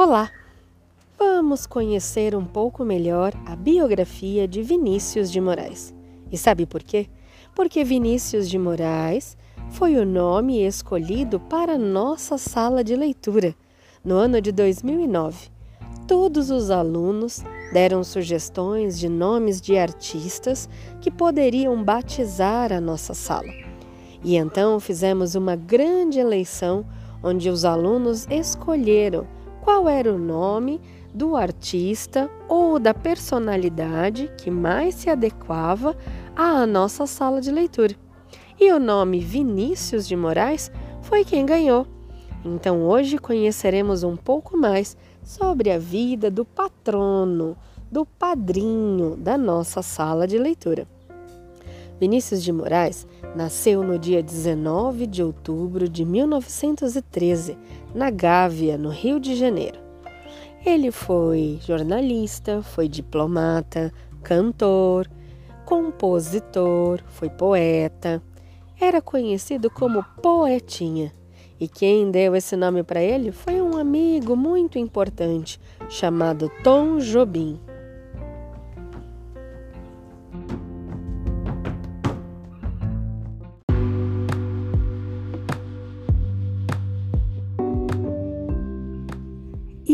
Olá! Vamos conhecer um pouco melhor a biografia de Vinícius de Moraes. E sabe por quê? Porque Vinícius de Moraes foi o nome escolhido para nossa sala de leitura no ano de 2009. Todos os alunos deram sugestões de nomes de artistas que poderiam batizar a nossa sala. E então fizemos uma grande eleição onde os alunos escolheram qual era o nome do artista ou da personalidade que mais se adequava à nossa sala de leitura. E o nome Vinícius de Moraes foi quem ganhou. Então hoje conheceremos um pouco mais sobre a vida do patrono, do padrinho da nossa sala de leitura. Vinícius de Moraes nasceu no dia 19 de outubro de 1913, na Gávea, no Rio de Janeiro. Ele foi jornalista, foi diplomata, cantor, compositor, foi poeta. Era conhecido como Poetinha. E quem deu esse nome para ele foi um amigo muito importante chamado Tom Jobim.